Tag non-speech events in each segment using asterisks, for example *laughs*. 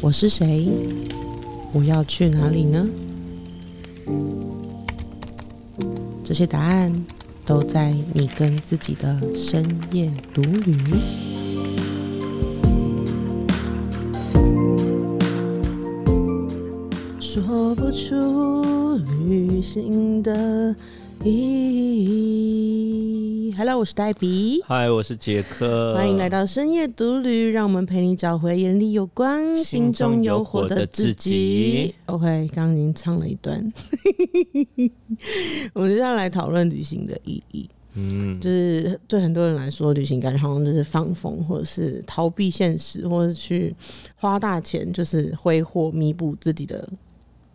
我是谁？我要去哪里呢？这些答案都在你跟自己的深夜独旅。说不出旅行的意义。Hello，我是黛比。嗨，我是杰克，欢迎来到深夜独旅，让我们陪你找回眼里有光、心中有火的自己。OK，刚刚已经唱了一段，*laughs* 我们接下来讨论旅行的意义。嗯，就是对很多人来说，旅行感觉好像就是放风，或者是逃避现实，或者去花大钱，就是挥霍弥补自己的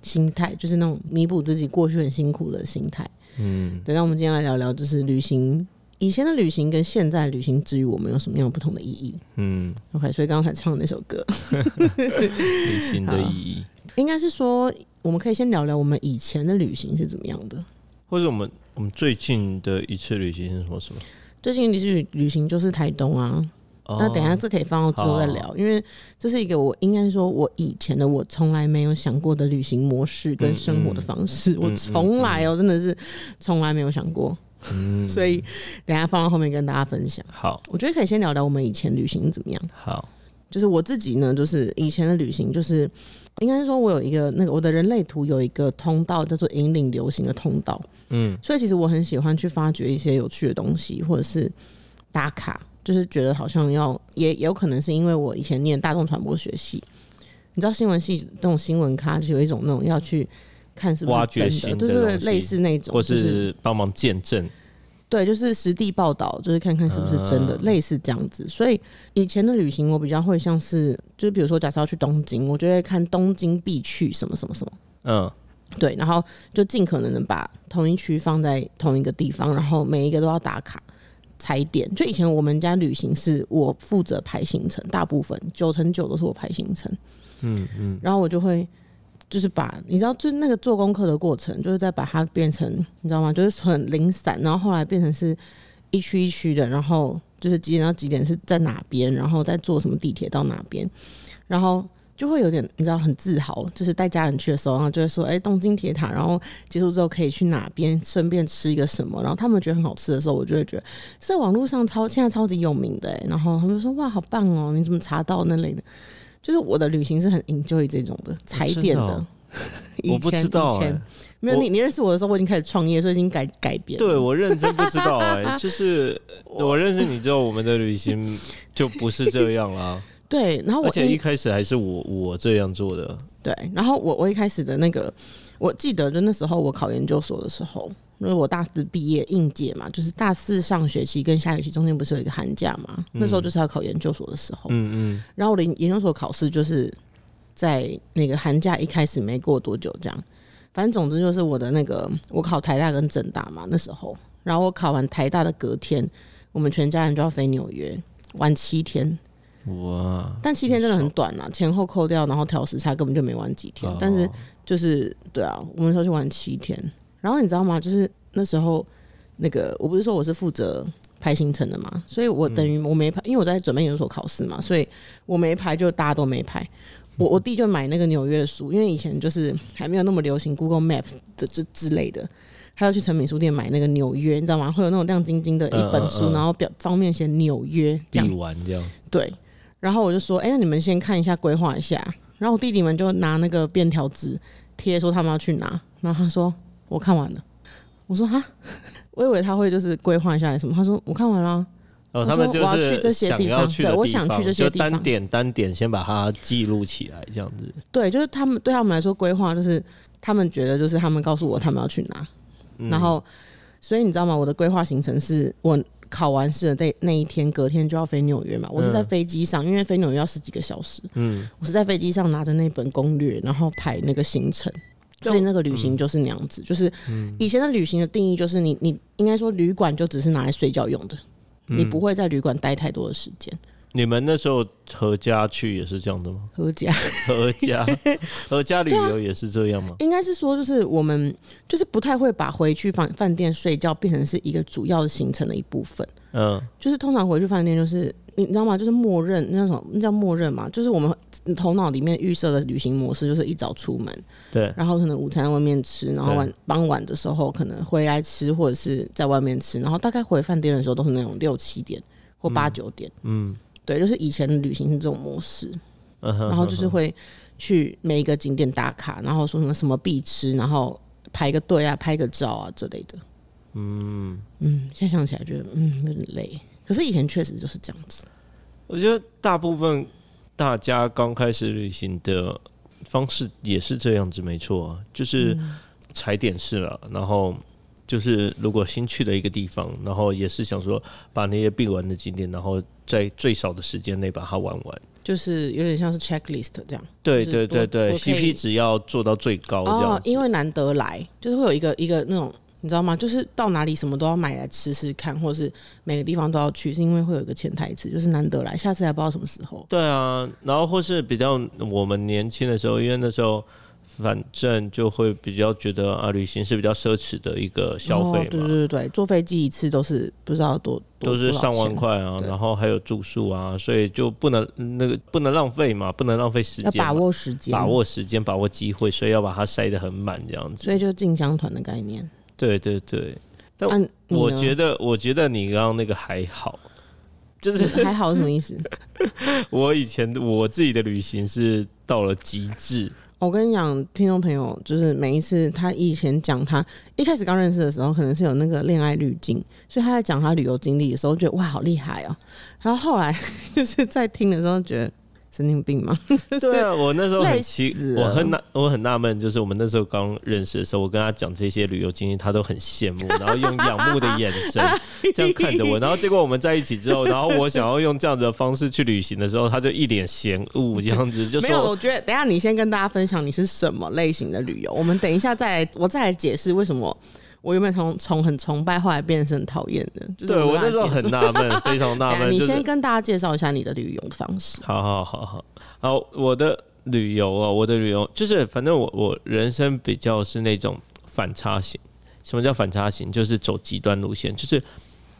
心态，就是那种弥补自己过去很辛苦的心态。嗯，对，那我们今天来聊聊，就是旅行以前的旅行跟现在旅行之于我们有什么样不同的意义？嗯，？OK，所以刚才唱的那首歌，*laughs* 旅行的意义，应该是说我们可以先聊聊我们以前的旅行是怎么样的。或者我们我们最近的一次旅行是什么？什么？最近旅旅旅行就是台东啊，哦。那等一下这可以放到之后再聊，因为这是一个我应该说我以前的我从来没有想过的旅行模式跟生活的方式，我从来哦、真的是从来没有想过，嗯，所以等下放到后面跟大家分享。好。我觉得可以先聊聊我们以前旅行怎么样。好，就是我自己呢，就是以前的旅行，就是应该是说我有一个那个我的人类图有一个通道叫做引领流行的通道，嗯。所以其实我很喜欢去发掘一些有趣的东西，或者是打卡，就是觉得好像要也也有可能是因为我以前念大众传播学系，你知道新闻系那种新闻咖，就是有一种那种要去看是不挖是真的，对对对，类似那种，或就是是帮忙见证，对，就是实地报道，就是看看是不是真的，嗯类似这样子。所以以前的旅行，我比较会像是，就是比如说，假设要去东京，我就会看东京必去什么什么什么，嗯对，然后就尽可能的把同一区放在同一个地方，然后每一个都要打卡踩点。就以前我们家旅行是我负责排行程，大部分九成九都是我排行程，嗯嗯，然后我就会。就是把你知道，就那个做功课的过程，就是在把它变成你知道吗？就是很零散，然后后来变成是一区一区的，然后就是几点到几点是在哪边，然后再坐什么地铁到哪边，然后就会有点你知道很自豪，就是带家人去的时候，然后就会说，哎、东京铁塔，然后结束之后可以去哪边，顺便吃一个什么，然后他们觉得很好吃的时候，我就会觉得这网络上超现在超级有名的、然后他们说哇好棒哦，你怎么查到那类的？就是我的旅行是很 enjoy 这种的踩点的。*laughs* 我不前知道以前。哎，没有你你认识我的时候，我已经开始创业，所以已经改改变了。对我认真不知道哎，*laughs* 就是我认识你之后，我们的旅行就不是这样啦，*laughs* 对，然后我而且一一开始还是我我这样做的，对，然后我我一开始的那个，我记得就那时候我考研究所的时候，因为我大四毕业应届嘛，就是大四上学期跟下学期中间不是有一个寒假嘛，那时候就是要考研究所的时候，嗯嗯。然后我的研究所考试就是在那个寒假一开始没过多久这样，反正总之就是我的那个我考台大跟政大嘛那时候，然后我考完台大的隔天，我们全家人就要飞纽约玩七天，哇，但七天真的很短啊，前后扣掉，然后调时差根本就没玩几天。但是哦就是对啊，我们那时候去玩七天，然后你知道吗？就是那时候那个我不是说我是负责排行程的嘛，所以我等于我没排，因为我在准备研究所考试嘛，所以我没排就大家都没排。我我弟就买那个纽约的书，因为以前就是还没有那么流行 Google Map 这这之类的，他要去成品书店买那个纽约，你知道吗？会有那种亮晶晶的一本书，嗯嗯嗯然后表方面写纽约这样。玩这样，对，然后我就说，哎、那你们先看一下规划一下。然后我弟弟们就拿那个便条纸贴说他们要去哪，然后他说我看完了。我说哈，*laughs* 我以为他会就是规划一下什么。他说我看完了啊。哦，他们就说我要去这些地方对我想去这些地方单点单点先把它记录起来，这样子。对，就是他们对他们来说规划就是他们觉得就是他们告诉我他们要去哪，嗯然后所以你知道吗？我的规划行程是我考完试的那那一天，隔天就要飞纽约嘛。我是在嗯飞机上，因为飞纽约要十几个小时，嗯，我是在飞机上拿着那本攻略，然后排那个行程。所以那个旅行就是那样子，就是以前的旅行的定义就是你你应该说旅馆就只是拿来睡觉用的，你不会在旅馆待太多的时间。你们那时候合家去也是这样的吗？合家 *laughs* 合家合家旅游也是这样吗？应该是说，就是我们就是不太会把回去饭饭店睡觉变成是一个主要的行程的一部分。嗯，就是通常回去饭店就是你知道吗？就是默认那叫什么？那叫默认嘛？就是我们头脑里面预设的旅行模式，就是一早出门，对，然后可能午餐在外面吃，然后晚傍晚的时候可能回来吃，或者是在外面吃，然后大概回饭店的时候都是那种六七点或八九点。嗯，对，就是以前的旅行是这种模式，然后就是会去每一个景点打卡，然后说什么什么必吃，然后排个队啊、拍个照啊之类的。嗯嗯，现在想起来觉得嗯有点累，可是以前确实就是这样子。我觉得大部分大家刚开始旅行的方式也是这样子，没错啊，就是踩点式了，然后就是如果新去的一个地方，然后也是想说把那些必玩的景点，然后在最少的时间内把它玩完。就是有点像是 checklist 这样。对对对对，CP 值要做到最高这样哦，因为难得来，就是会有一个一个那种，你知道吗？就是到哪里什么都要买来吃吃看，或是每个地方都要去，是因为会有一个潜台词，就是难得来，下次还不知道什么时候。对啊，然后或是比较我们年轻的时候，因为那时候反正就会比较觉得啊，旅行是比较奢侈的一个消费哦对嘛，对对对，坐飞机一次都是不知道多多都是上万，块啊，然后还有住宿啊，所以就不能那个不能浪费嘛，不能浪费时间，要把握时间，把握时间，把握机会，所以要把它塞得很满这样子。所以就进香团的概念。对对对，但啊我觉得我觉得你刚刚那个还好，就是还好什么意思？*laughs* 我以前我自己的旅行是到了极致，我跟你讲，听众朋友，就是每一次他以前讲他一开始刚认识的时候，可能是有那个恋爱滤镜，所以他在讲他旅游经历的时候，觉得哇好厉害哦。然后后来 *laughs* 就是在听的时候，觉得神经病吗？*laughs* 对啊，我那时候很奇我很纳我很纳闷，就是我们那时候刚认识的时候，我跟他讲这些旅游经历，他都很羡慕，*laughs* 然后用仰慕的眼神这样看着我，然后结果我们在一起之后，然后我想要用这样子的方式去旅行的时候，他就一脸嫌恶这样子，就没有，我觉得等一下你先跟大家分享你是什么类型的旅游，我们等一下再来，我再来解释为什么我原本从从很崇拜，后来变成很讨厌的。就是对我那时候很纳闷，非常纳 *laughs* 闷，就是你先跟大家介绍一下你的旅游的方式。好好好好好，我的旅游啊，我的旅游就是，反正我我人生比较是那种反差型。什么叫反差型？就是走极端路线，就是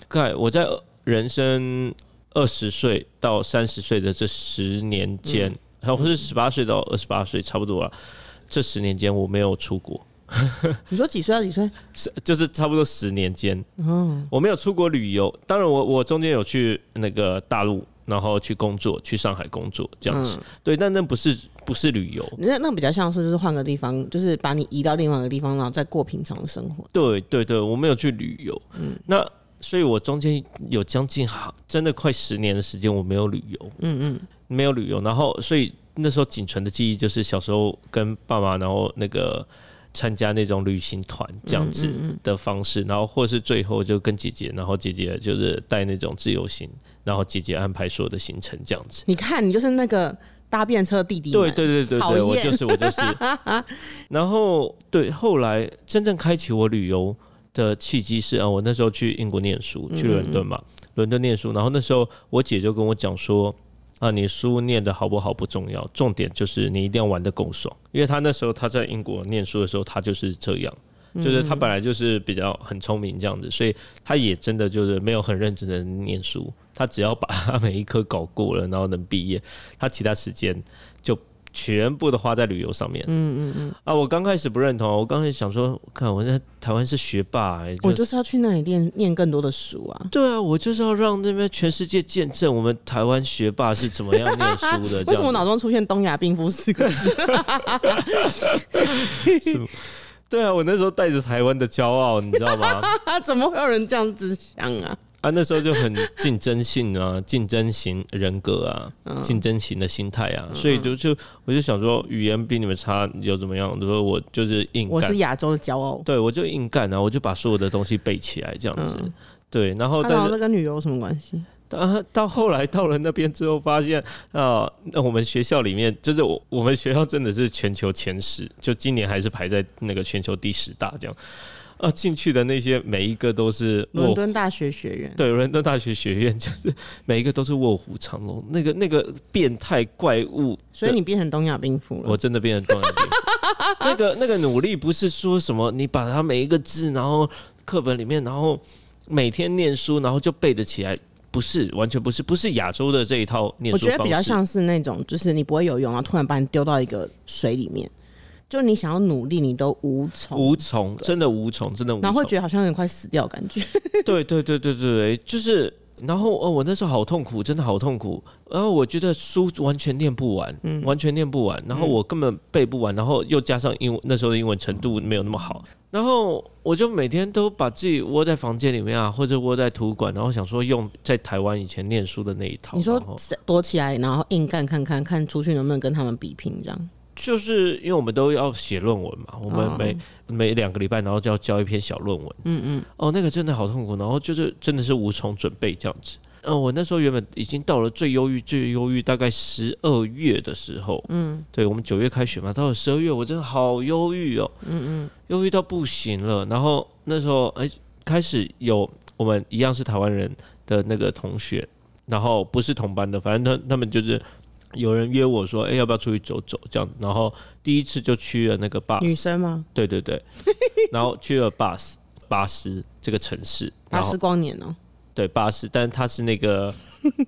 在我在人生二十岁到三十岁的这十年间，然后或是十八岁到二十八岁，差不多了。这十年间我没有出国，*laughs* 你说几岁到几岁？是就是差不多十年间，嗯，我没有出国旅游。当然我，我中间有去那个大陆，然后去工作，去上海工作这样子。对，但那不是不是旅游。那那比较像是就是换个地方，就是把你移到另外一个地方，然后再过平常的生活。对对对，我没有去旅游。嗯那所以，我中间有将近好真的快十年的时间我没有旅游。嗯嗯，没有旅游，然后所以那时候仅存的记忆就是小时候跟爸妈，然后那个参加那种旅行团这样子的方式，然后或是最后就跟姐姐，然后姐姐就是带那种自由行，然后姐姐安排所有的行程这样子。你看你就是那个搭便车弟弟。对对对对我就是我就是。*laughs* 然后对，后来真正开启我旅游的契机是啊，我那时候去英国念书，去伦敦嘛，伦敦念书。然后那时候我姐就跟我讲说。啊，你书念的好不好不重要，重点就是你一定要玩的够爽。因为他那时候他在英国念书的时候，他就是这样，就是他本来就是比较很聪明这样子，所以他也真的就是没有很认真的念书，他只要把她 *laughs* 每一科搞过了，然后能毕业，他其他时间就全部都花在旅游上面。嗯嗯嗯。啊，我刚开始不认同，我刚开始想说，看我在台湾是学霸、欸，我就是要去那里念念更多的书啊。对啊，我就是要让那边全世界见证我们台湾学霸是怎么样念书的。*laughs* 为什么脑中出现东亚病夫四个字？*laughs* 对啊，我那时候带着台湾的骄傲，你知道吗？*laughs* 怎么会有人这样子想啊？啊，那时候就很竞争性啊，*laughs* 竞争型人格啊，竞争型的心态啊，所以就就我就想说，语言比你们差又怎么样？我说我就是硬干我是，亚洲的骄傲。对我就硬干啊，我就把所有的东西背起来，这样子。对，然后他但是这跟旅游有什么关系？到到后来到了那边之后，发现啊，那我们学校里面就是我我们学校真的是全球前十，就今年还是排在那个全球第十大这样。啊，进去的那些每一个都是伦敦大学学院。对伦敦大学学院，*laughs* 就是每一个都是卧虎藏龙，那个那个变态怪物，所以你变成东亚病夫了。我真的变成东亚病夫。*laughs* 那个那个努力不是说什么你把它每一个字，然后课本里面，然后每天念书，然后就背得起来。不是，完全不是，不是亚洲的这一套念我书我。觉得比较像是那种，就是你不会游泳，然后突然把你丢到一个水里面，就你想要努力，你都无从，无从，真的无从，真的无从。然后会觉得好像有点快死掉感觉。*laughs* 对对对对对，就是，然后哦，我那时候好痛苦，真的好痛苦。然后我觉得书完全念不完，嗯完全念不完，然后我根本背不完，然后又加上英文那时候的英文程度没有那么好，然后我就每天都把自己窝在房间里面啊，或者窝在图书馆，然后想说用在台湾以前念书的那一套。你说躲起来，然后硬干看看看出去能不能跟他们比拼，这样就是因为我们都要写论文嘛，我们哦每、每两个礼拜，然后就要交一篇小论文。嗯嗯，哦，那个真的好痛苦，然后就是真的是无从准备这样子。呃，我那时候原本已经到了最忧郁、最忧郁，大概十二月的时候，嗯，对我们九月开学嘛，到了十二月，我真的好忧郁哦，嗯嗯，忧郁到不行了。然后那时候，哎、开始有我们一样是台湾人的那个同学，然后不是同班的，反正他他们就是有人约我说，哎、要不要出去走走这样？然后第一次就去了那个 bus，女生吗？对对对，然后去了 bus 巴斯这个城市，巴斯光年哦、对巴斯，但是它是那个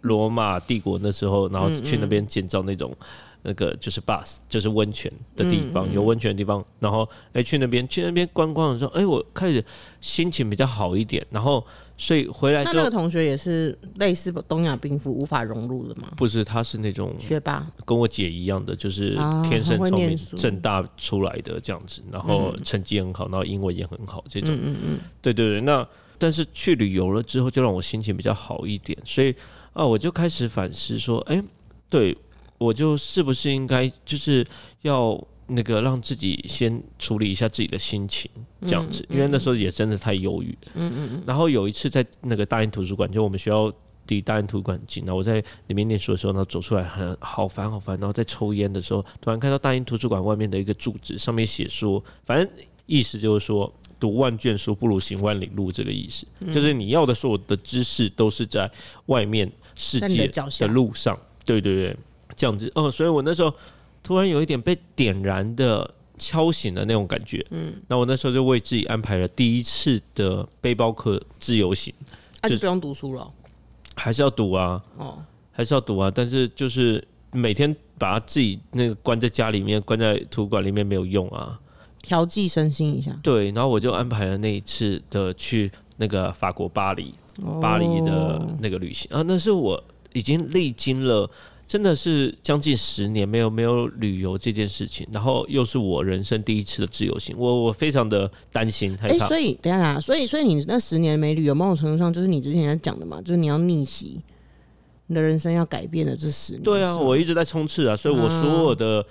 罗马帝国那时候，然后去那边建造那种那个就是 bus，就是温泉的地方，有温泉的地方，然后哎、去那边去那边观光的时候，哎、我开始心情比较好一点，然后所以回来那之后。那个同学也是类似东亚病夫无法融入的吗？不是，他是那种学霸，跟我姐一样的，就是啊天生聪明，正大出来的这样子，然后成绩很好，然后英文也很好，这种。嗯嗯嗯，对对对，那但是去旅游了之后，就让我心情比较好一点，所以啊，我就开始反思说，哎，对我就是不是应该就是要那个让自己先处理一下自己的心情，这样子，因为那时候也真的太忧郁。嗯嗯嗯。然后有一次在那个大英图书馆，就我们学校。离大英图书馆很近，然后我在里面念书的时候，然后走出来很好烦好烦，然后在抽烟的时候，突然看到大英图书馆外面的一个柱子，上面写说，反正意思就是说，读万卷书不如行万里路，这个意思，就是你要的所有的知识都是在外面世界的路上。对对对，这样子。哦，所以我那时候突然有一点被点燃的。敲醒的那种感觉，嗯，那我那时候就为自己安排了第一次的背包客自由行，就那就不用读书了还是要读啊，哦。还是要读啊，但是就是每天把自己那个关在家里面，关在图书馆里面没有用啊，调剂身心一下，对，然后我就安排了那一次的去那个法国巴黎，巴黎的哦那个旅行啊，那是我已经历经了。真的是将近十年没有没有旅游这件事情，然后又是我人生第一次的自由行，我我非常的担心害哎、怕。所以等一下啦，所以所以你那十年没旅游，某种程度上就是你之前在讲的嘛，就是你要逆袭，你的人生要改变的这十年。对啊，我一直在冲刺啊，所以我所有的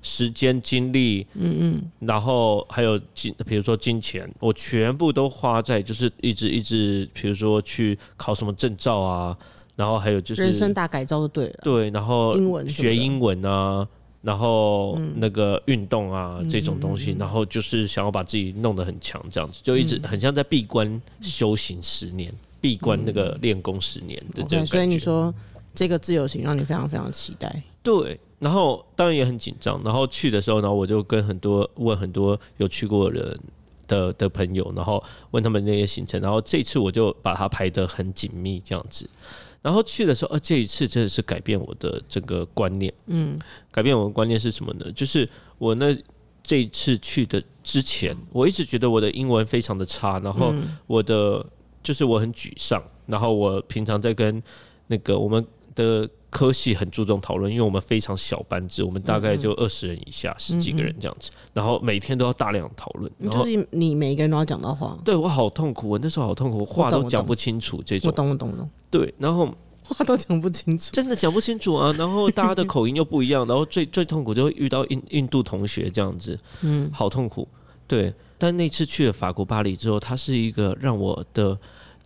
时间、精力，嗯嗯，然后还有金，比如说金钱，我全部都花在就是一直一直，比如说去考什么证照啊，然后还有就是人生大改造就对了。对，然后学英文啊，然后那个运动啊、这种东西，然后就是想要把自己弄得很强，这样子就一直很像在闭关修行十年，闭关那个练功十年的这个 OK，所以。你说这个自由行让你非常非常期待。对，然后当然也很紧张，然后去的时候，然后我就跟很多问很多有去过的人的的朋友，然后问他们那些行程，然后这次我就把它排得很紧密这样子。然后去的时候，呃，这一次真的是改变我的这个观念。嗯，改变我的观念是什么呢？就是我那这一次去的之前，我一直觉得我的英文非常的差，然后我的、就是我很沮丧，然后我平常在跟那个我们的科系很注重讨论，因为我们非常小班制，我们大概就二十人以下，十几个人这样子，然后每天都要大量讨论，然后就是你每一个人都要讲到话。对我好痛苦，我那时候好痛苦，话都讲不清楚这我种，懂，我懂，我懂，对，然后话都讲不清楚。真的讲不清楚啊，然后大家的口音又不一样，*laughs* 然后最最痛苦就会遇到印印度同学这样子，嗯，好痛苦。对，但那次去了法国巴黎之后，它是一个让我的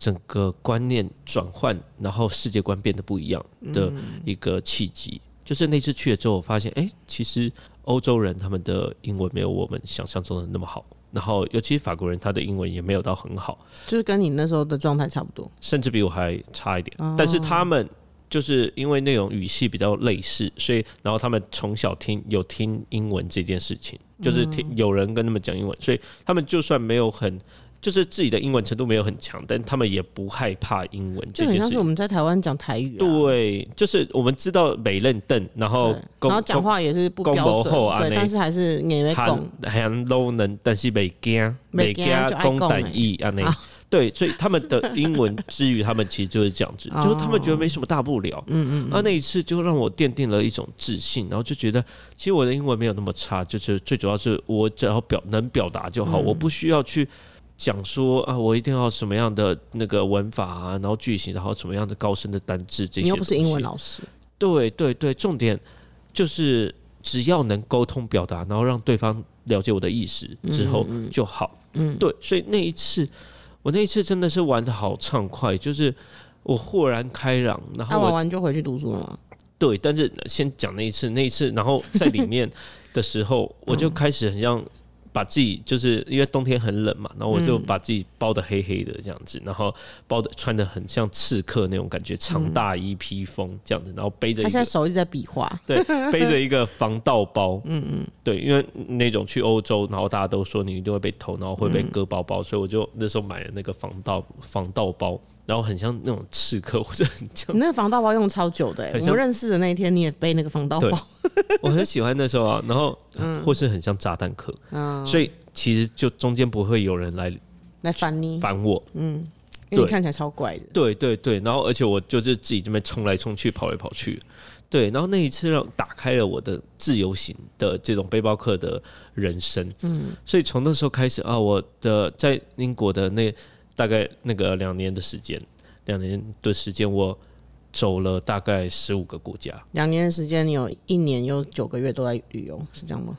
整个观念转换，然后世界观变得不一样的一个契机。就是那次去了之后，我发现，哎、其实欧洲人他们的英文没有我们想象中的那么好，然后尤其是法国人，他的英文也没有到很好。就是跟你那时候的状态差不多。甚至比我还差一点。但是他们就是因为那种语系比较类似，所以然后他们从小听有听英文这件事情，就是听有人跟他们讲英文，所以他们就算没有很就是自己的英文程度没有很强，但他们也不害怕英文，就很像是我们在台湾讲台语。对，就是我们知道美认邓，然后然后讲话也是不标准，对，但是还是也会讲，很 low 能，但是没惊，没惊公胆义啊那。对，所以他们的英文之余，他们其实就是这样子，*laughs* 就是他们觉得没什么大不了。嗯嗯。那那一次就让我奠定了一种自信，然后就觉得其实我的英文没有那么差，就是最主要是我只要表能表达就好，我不需要去讲说啊，我一定要什么样的那个文法啊，然后句型，然后什么样的高深的单字这些。你又不是英文老师。对对对，重点就是只要能沟通表达，然后让对方了解我的意思之后就好。嗯，对，所以那一次。我那一次真的是玩的好畅快，就是我豁然开朗，然后玩完就回去读书了。对，但是先讲那一次，那一次，然后在里面的时候，*laughs* 我就开始很像。把自己就是因为冬天很冷嘛，然后我就把自己包的黑黑的这样子，然后包的穿的很像刺客那种感觉，长大衣披风这样子，然后背着。他现在手一直在比划。*laughs* 对，背着一个防盗包。*laughs* 嗯嗯。对，因为那种去欧洲，然后大家都说你一定会被偷，然后会被割包包，所以我就那时候买了那个防盗防盗包。然后很像那种刺客，或者很像。你那个防盗包用超久的，我们认识的那一天你也背那个防盗包。*laughs* 我很喜欢那时候啊，然后嗯或是很像炸弹客，所以其实就中间不会有人来来烦你烦我，嗯，因为你看起来超怪的。对对对，然后而且我就是自己这边冲来冲去，跑来跑去，对，然后那一次让打开了我的自由行的这种背包客的人生，嗯，所以从那时候开始啊，我的在英国的那。大概那个两年的时间，两年的时间，我走了大概十五个国家。两年的时间，你有一年有九个月都在旅游，是这样吗？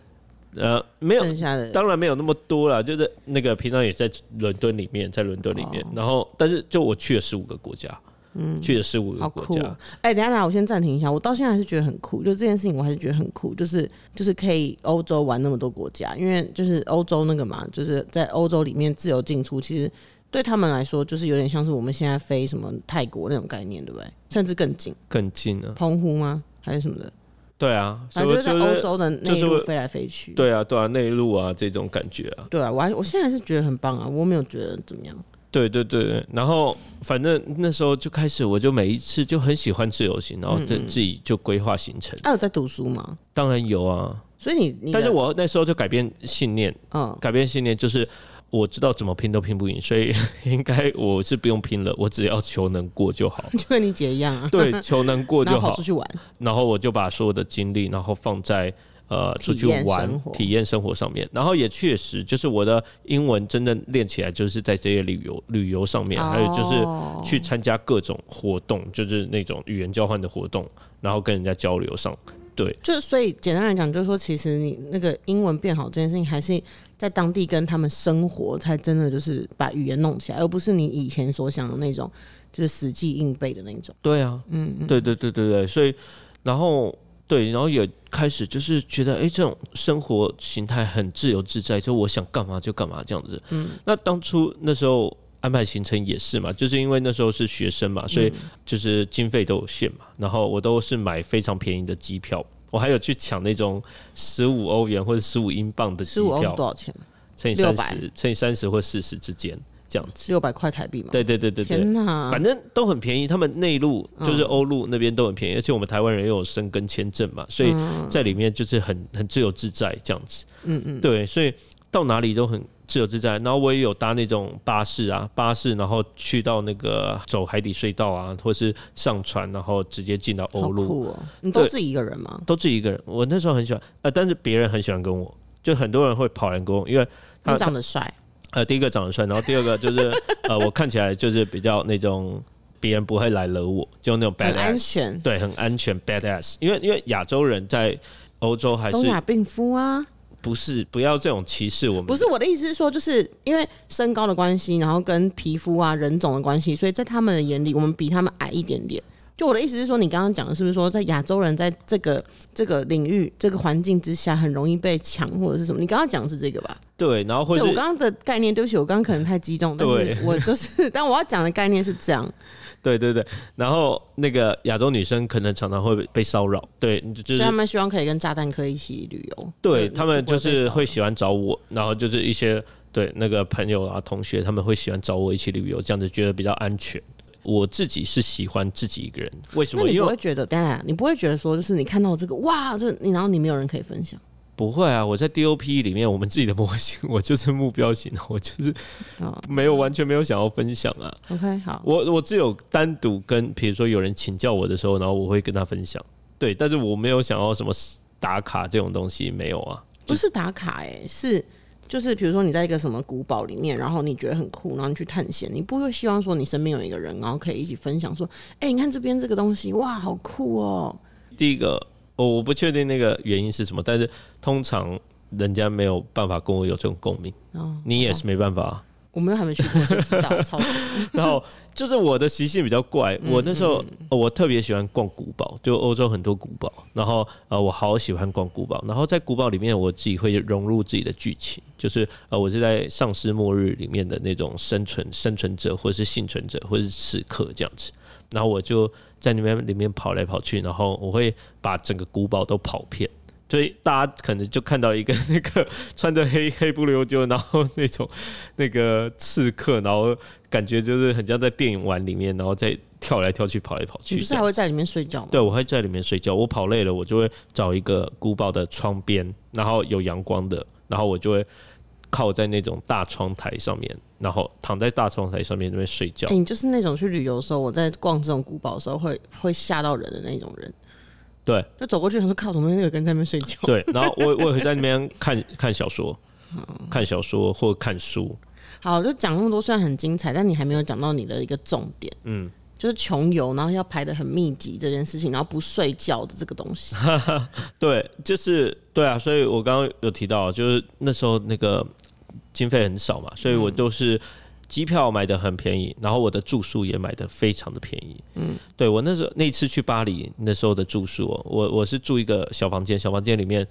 呃，没有，剩下的当然没有那么多了，就是那个平常也在伦敦里面，在伦敦里面，然后但是就我去了十五个国家。嗯，去了十五个国家。哎，等下来，我先暂停一下。我到现在还是觉得很酷，就这件事情，我还是觉得很酷。就是就是可以欧洲玩那么多国家，因为就是欧洲那个嘛，就是在欧洲里面自由进出，其实对他们来说，就是有点像是我们现在飞什么泰国那种概念，对不对？甚至更近，更近了。澎湖吗？还是什么的？对啊，反正就是在欧洲的内陆飞来飞去。对啊，对啊，内陆啊，这种感觉啊。对啊，我还我现在是觉得很棒啊，我没有觉得怎么样。对对对，然后反正那时候就开始，我就每一次就很喜欢自由行，然后就自己就规划行程。还有在读书吗？当然有啊。所以你，但是我那时候就改变信念，嗯，改变信念就是我知道怎么拼都拼不赢，所以 *laughs* 应该我是不用拼了，我只要求能过就好。*laughs* 就跟你姐一样啊。对，求能过就好。出去玩，然后我就把所有的精力，然后放在。呃，出去玩、体验生活上面，然后也确实就是我的英文真正练起来，就是在这些旅游旅游上面，还有就是去参加各种活动，就是那种语言交换的活动，然后跟人家交流上，对，就所以简单来讲，就是说，其实你那个英文变好这件事情，还是在当地跟他们生活，才真的就是把语言弄起来，而不是你以前所想的那种，就是死记硬背的那种。对啊，嗯，对对对对对，所以然后。对，然后也开始就是觉得，哎，这种生活形态很自由自在，就我想干嘛就干嘛这样子。嗯，那当初那时候安排行程也是嘛，就是因为那时候是学生嘛，所以就是经费都有限嘛。然后我都是买非常便宜的机票，我还有去抢那种十五欧元或者十五英镑的机票，多少钱？乘以三十，乘以三十或四十之间。这样子六百块台币嘛？对对对对对，天哪！反正都很便宜，他们内陆就是欧陆那边都很便宜，而且我们台湾人又有生根签证嘛，所以在里面就是很很自由自在这样子。嗯嗯，对，所以到哪里都很自由自在。然后我也有搭那种巴士啊，巴士，然后去到那个走海底隧道啊，或是上船，然后直接进到欧陆。你都自己一个人吗？都自己一个人。我那时候很喜欢，呃，但是别人很喜欢跟我，就很多人会跑来跟我，因为他长得帅。呃，第一个长得帅，然后第二个就是 *laughs* 呃，我看起来就是比较那种别人不会来惹我，就那种 bad ass，对，很安全 bad ass。因为因为亚洲人在欧洲还是东亚病夫啊，不是不要这种歧视我们。不是我的意思是说，就是因为身高的关系，然后跟皮肤啊人种的关系，所以在他们的眼里，我们比他们矮一点点。就我的意思是说，你刚刚讲的是不是说，在亚洲人在这个这个领域、这个环境之下，很容易被抢或者是什么？你刚刚讲的是这个吧？对，然后或者我刚刚的概念，对不起，我刚刚可能太激动，但是我就是，但我要讲的概念是这样。对对对，然后那个亚洲女生可能常常会被骚扰，对，就是他们希望可以跟炸弹客一起旅游，对他们就是会喜欢找我，然后就是一些对那个朋友啊、同学，他们会喜欢找我一起旅游，这样子觉得比较安全。我自己是喜欢自己一个人，为什么？那你因为不会觉得，当然你不会觉得说，就是你看到这个哇，这你然后你没有人可以分享，不会啊，我在 DOP 里面，我们自己的模型，*laughs* 我就是目标型，*laughs* 我就是哦没有完全没有想要分享啊。OK，好，我我只有单独跟，比如说有人请教我的时候，然后我会跟他分享。对，但是我没有想要什么打卡这种东西，没有啊。不是打卡、欸，是就是比如说你在一个什么古堡里面，然后你觉得很酷，然后你去探险，你不会希望说你身边有一个人，然后可以一起分享说，哎、你看这边这个东西，哇，好酷哦、第一个，我我不确定那个原因是什么，但是通常人家没有办法跟我有这种共鸣，哦，你也是没办法啊。我们又还没去过，谁知道？超酷 *laughs* 然后就是我的习性比较怪，我那时候、呃我特别喜欢逛古堡，就欧洲很多古堡，然后呃我好喜欢逛古堡，然后在古堡里面我自己会融入自己的剧情，就是呃我是在丧尸末日里面的那种生存生存者或者是幸存者或者是刺客这样子，然后我就在里面里面跑来跑去，然后我会把整个古堡都跑遍。所以大家可能就看到一个那个穿着黑黑不溜秋，然后那种那个刺客，然后感觉就是很像在电影玩里面，然后再跳来跳去、跑来跑去。你不是还会在里面睡觉吗？对，我会在里面睡觉。我跑累了，我就会找一个古堡的窗边，然后有阳光的，然后我就会靠在那种大窗台上面，然后躺在大窗台上面那边睡觉哎、。你就是那种去旅游的时候，我在逛这种古堡的时候会会吓到人的那种人，对就走过去他说靠，怎么那个跟在那边睡觉？对，然后我我也会在那边看 *laughs* 看小说，看小说或看书。好，就讲那么多，虽然很精彩，但你还没有讲到你的一个重点，嗯，就是穷游，然后要排的很密集这件事情，然后不睡觉的这个东西。*laughs* 对，就是对啊，所以我刚刚有提到，就是那时候那个经费很少嘛，所以我都是机票买的很便宜，然后我的住宿也买的非常的便宜。嗯，对我那时候那次去巴黎那时候的住宿、哦，我我是住一个小房间，小房间里面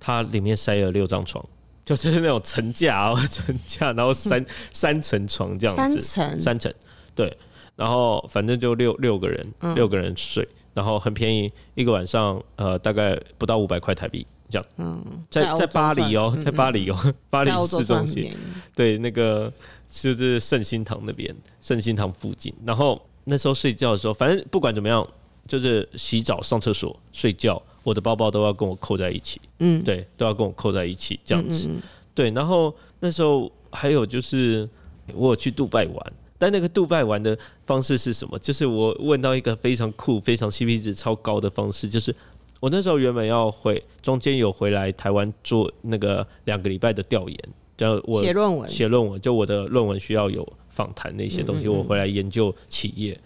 它里面塞了六张床。就是那种层架哦，*laughs* 层架，然后三 *laughs* 三层床这样子，三层三层，对，然后反正就六六个人，嗯六个人睡，然后很便宜，一个晚上呃大概不到五百块台币这样。嗯在在在巴黎哦，算在巴黎哦，巴黎市中心。对，那个就是圣心堂那边，圣心堂附近。然后那时候睡觉的时候，反正不管怎么样，就是洗澡、上厕所、睡觉，我的包包都要跟我扣在一起，嗯，对，都要跟我扣在一起这样子。嗯嗯对，然后那时候还有就是我有去杜拜玩，但那个杜拜玩的方式是什么？就是我问到一个非常酷、非常 CP 值超高的方式，就是我那时候原本要回，中间有回来台湾做那个两个礼拜的调研，就我写论文，写论文，就我的论文需要有访谈那些东西，嗯嗯嗯。我回来研究企业，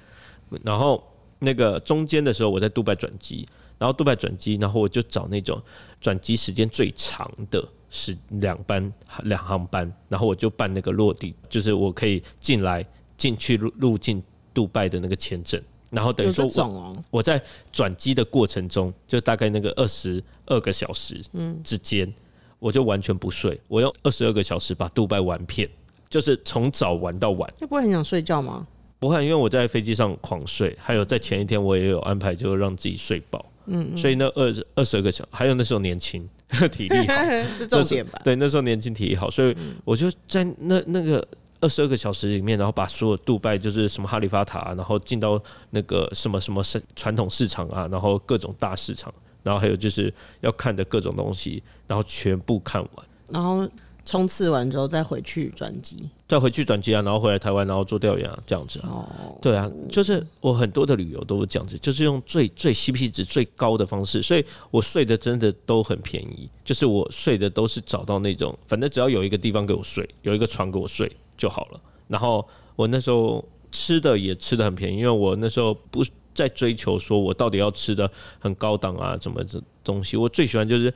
然后那个中间的时候我在杜拜转机，然后杜拜转机，然后我就找那种转机时间最长的是两班两航班，然后我就办那个落地，就是我可以进来进去入入境杜拜的那个签证，然后等于说我哦，我在转机的过程中，就大概那个二十二个小时之间，我就完全不睡，我用二十二个小时把杜拜玩遍，就是从早玩到晚。那不会很想睡觉吗？不会，因为我在飞机上狂睡，还有在前一天我也有安排，就让自己睡饱。嗯所以那二二十二个小，还有那时候年轻，*laughs* 体力好，*laughs* 是重点吧？对，那时候年轻体力好，所以我就在那那个二十二个小时里面，然后把所有杜拜就是什么哈利法塔啊，然后进到那个什么什么市传统市场啊，然后各种大市场，然后还有就是要看的各种东西，然后全部看完，然后冲刺完之后再回去转机。再回去转机啊，然后回来台湾，然后做调研啊，这样子啊。哦，对啊，就是我很多的旅游都是这样子，就是用最最 CP 值最高的方式，所以我睡的真的都很便宜，就是我睡的都是找到那种，反正只要有一个地方给我睡，有一个床给我睡就好了。然后我那时候吃的也吃的很便宜，因为我那时候不再追求说我到底要吃的很高档啊，什么这东西，我最喜欢就是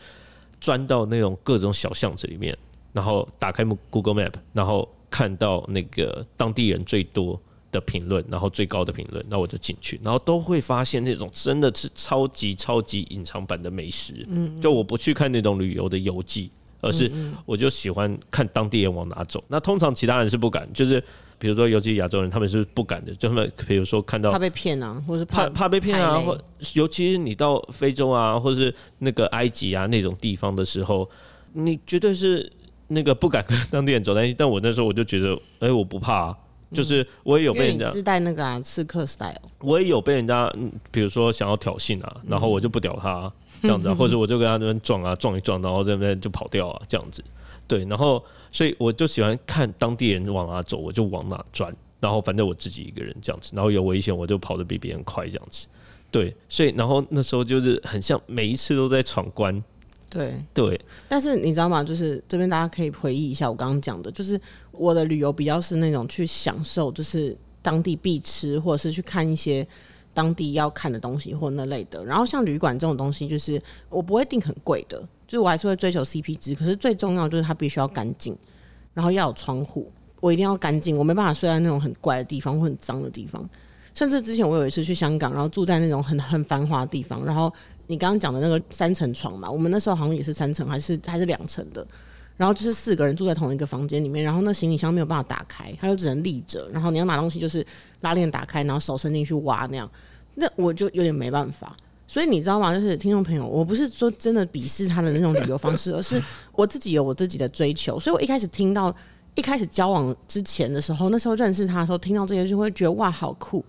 钻到那种各种小巷子里面，然后打开 Google Map，然后看到那个当地人最多的评论，然后最高的评论，那我就进去，然后都会发现那种真的是超级超级隐藏版的美食。嗯，就我不去看那种旅游的游记，而是我就喜欢看当地人往哪走。那通常其他人是不敢，就是比如说尤其亚洲人，他们是不敢的，就他们比如说看到怕被骗啊，或是怕怕被骗啊，或尤其是你到非洲啊，或者是那个埃及啊那种地方的时候，你绝对是那个不敢跟当地人走在一起，但我那时候我就觉得，哎、我不怕、啊，就是我也有被人家，自带那个啊刺客 style，我也有被人家，嗯比如说想要挑衅啊，然后我就不屌他、啊这样子、啊，或者我就跟他那边撞啊撞一撞，然后在那边就跑掉啊，这样子。对，然后所以我就喜欢看当地人往哪走，我就往哪钻，然后反正我自己一个人这样子，然后有危险我就跑得比别人快这样子。对，所以然后那时候就是很像每一次都在闯关。对。对，但是你知道吗？就是这边大家可以回忆一下我刚刚讲的，就是我的旅游比较是那种去享受，就是当地必吃，或者是去看一些当地要看的东西或那类的。然后像旅馆这种东西，就是我不会订很贵的，就是我还是会追求 CP 值。可是最重要就是它必须要干净，然后要有窗户，我一定要干净，我没办法睡在那种很怪的地方或很脏的地方。甚至之前我有一次去香港，然后住在那种很很繁华的地方，然后你刚刚讲的那个三层床嘛，我们那时候好像也是三层，还是还是两层的。然后就是四个人住在同一个房间里面，然后那行李箱没有办法打开，他就只能立着。然后你要拿东西，就是拉链打开，然后手伸进去挖那样。那我就有点没办法。所以你知道吗？就是听众朋友，我不是说真的鄙视他的那种旅游方式，*laughs* 而是我自己有我自己的追求。所以我一开始听到，一开始交往之前的时候，那时候认识他的时候，听到这些就会觉得哇，好酷。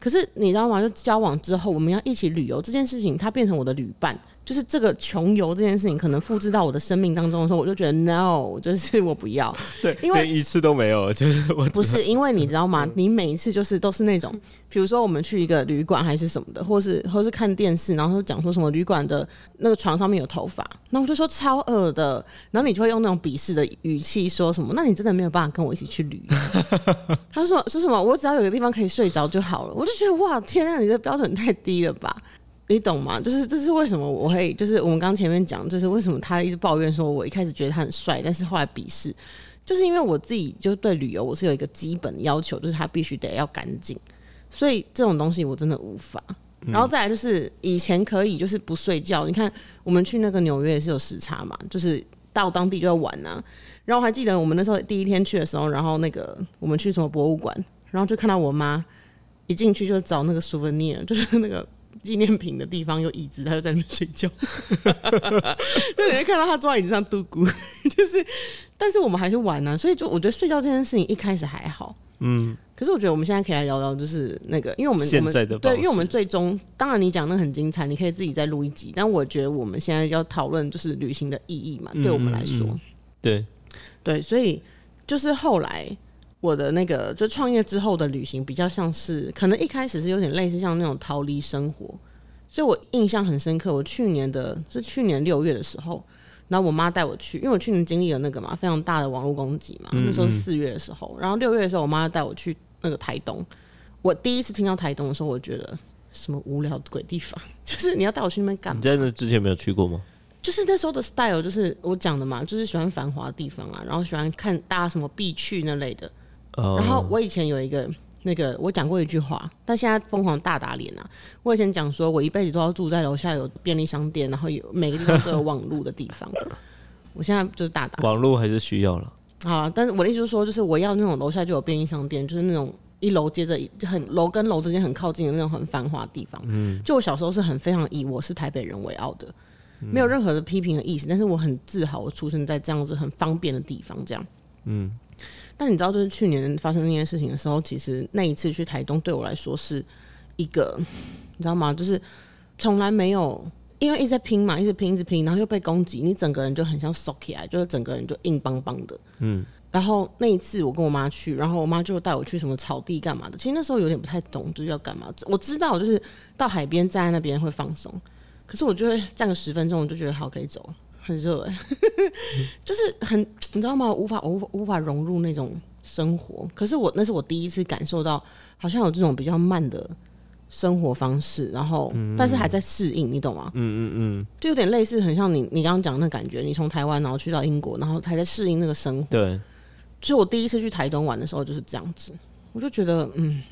可是你知道吗？就交往之后，我们要一起旅游这件事情，它变成我的旅伴，就是这个穷游这件事情，可能复制到我的生命当中的时候，我就觉得 no，就是我不要。*laughs* 对，因为一次都没有，就是我不是因为你知道吗？你每一次就是都是那种，比如说我们去一个旅馆还是什么的，或是或是看电视，然后讲说什么旅馆的那个床上面有头发，那我就说超恶的，然后你就会用那种鄙视的语气说什么，那你真的没有办法跟我一起去旅游？*laughs* 他说说什么？我只要有个地方可以睡着就好了。我就觉得哇，天啊，你的标准太低了吧？你懂吗？就是这是为什么我会，就是我们刚前面讲，就是为什么他一直抱怨说我一开始觉得他很帅，但是后来鄙视，就是因为我自己就对旅游我是有一个基本的要求，就是他必须得要干净，所以这种东西我真的无法。然后再来就是以前可以就是不睡觉，你看我们去那个纽约也是有时差嘛，就是到当地就要玩啊。然后我还记得我们那时候第一天去的时候，然后那个我们去什么博物馆，然后就看到我妈一进去就找那个 souvenir，就是那个纪念品的地方有椅子，他就在那边睡觉，*laughs* 就你会看到他坐在椅子上度咕，就是，但是我们还是玩呢、所以就我觉得睡觉这件事情一开始还好，嗯，可是我觉得我们现在可以来聊聊，就是那个，因为我们我们现在的对，因为我们最终当然你讲那很精彩，你可以自己再录一集，但我觉得我们现在要讨论就是旅行的意义嘛，对我们来说，嗯对，对，所以就是后来我的那个就创业之后的旅行比较像是，可能一开始是有点类似像那种逃离生活，所以我印象很深刻。我去年的是去年六月的时候，然后我妈带我去，因为我去年经历了那个嘛非常大的网络攻击嘛，那时候是四月的时候，然后六月的时候我妈带我去那个台东，我第一次听到台东的时候，我觉得。什么无聊的鬼地方？就是你要带我去那边干嘛你？在那之前没有去过吗？就是那时候的 style，就是我讲的嘛，就是喜欢繁华的地方啊，然后喜欢看大家什么必去那类的。呃然后我以前有一个那个，我讲过一句话，但现在疯狂大打脸啊！我以前讲说，我一辈子都要住在楼下有便利商店，然后有每个地方都有网路的地方。*laughs* 我现在就是大打网络还是需要了，好了，但是我的意思是说，就是我要那种楼下就有便利商店，就是那种一楼接着很楼跟楼之间很靠近的那种很繁华的地方。嗯，就我小时候是很非常以我是台北人为傲的，没有任何的批评的意思，但是我很自豪，我出生在这样子很方便的地方，这样。嗯，但你知道，就是去年发生那件事情的时候，其实那一次去台东对我来说是一个，你知道吗？就是从来没有，因为一直在拼嘛，一直拼，一直拼，然后又被攻击，你整个人就很像缩起来，就是整个人就硬邦邦的。嗯，然后那一次我跟我妈去，然后我妈就带我去什么草地干嘛的。其实那时候有点不太懂，就是要干嘛。我知道就是到海边站在那边会放松，可是我就会站个十分钟，我就觉得好可以走了，很热哎、*laughs* 就是很你知道吗？无法无法无法融入那种生活。可是我那是我第一次感受到，好像有这种比较慢的生活方式，然后、但是还在适应，你懂吗？嗯嗯嗯，就有点类似，很像你你刚刚讲的那感觉，你从台湾然后去到英国，然后还在适应那个生活。对，所以我第一次去台东玩的时候就是这样子，我就觉得嗯，